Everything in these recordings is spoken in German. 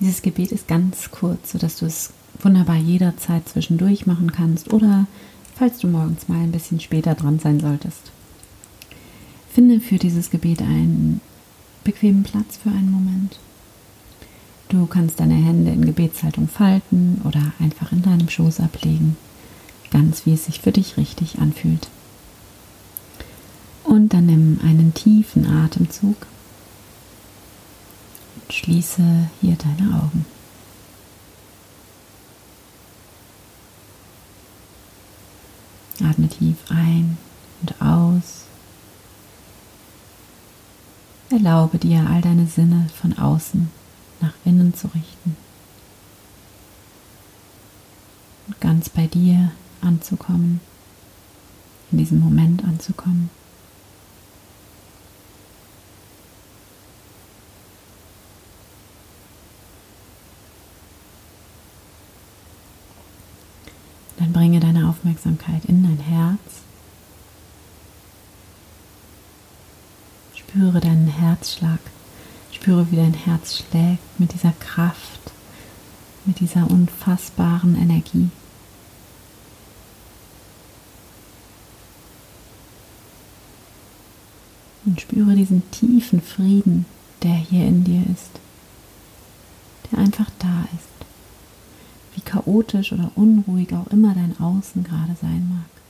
Dieses Gebet ist ganz kurz, sodass du es wunderbar jederzeit zwischendurch machen kannst oder falls du morgens mal ein bisschen später dran sein solltest. Finde für dieses Gebet einen bequemen Platz für einen Moment. Du kannst deine Hände in Gebetshaltung falten oder einfach in deinem Schoß ablegen, ganz wie es sich für dich richtig anfühlt. Und dann nimm einen tiefen Atemzug schließe hier deine Augen. Atme tief ein und aus. Erlaube dir, all deine Sinne von außen nach innen zu richten und ganz bei dir anzukommen, in diesem Moment anzukommen. Dann bringe deine Aufmerksamkeit in dein Herz. Spüre deinen Herzschlag. Spüre, wie dein Herz schlägt mit dieser Kraft, mit dieser unfassbaren Energie. Und spüre diesen tiefen Frieden, der hier in dir ist, der einfach da ist, chaotisch oder unruhig auch immer dein Außen gerade sein mag.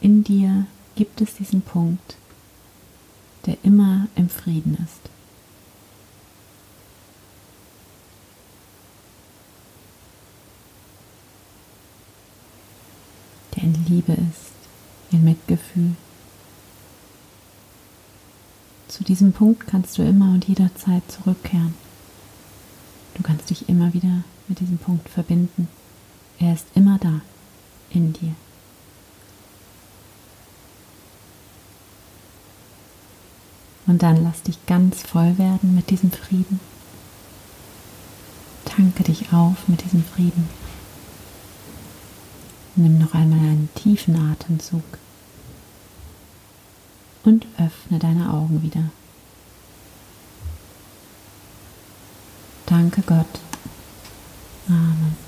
In dir gibt es diesen Punkt, der immer im Frieden ist. Der in Liebe ist, in Mitgefühl. Zu diesem Punkt kannst du immer und jederzeit zurückkehren. Dich immer wieder mit diesem Punkt verbinden. Er ist immer da, in dir. Und dann lass dich ganz voll werden mit diesem Frieden. Tanke dich auf mit diesem Frieden. Nimm noch einmal einen tiefen Atemzug und öffne deine Augen wieder. Danke Gott. Amen.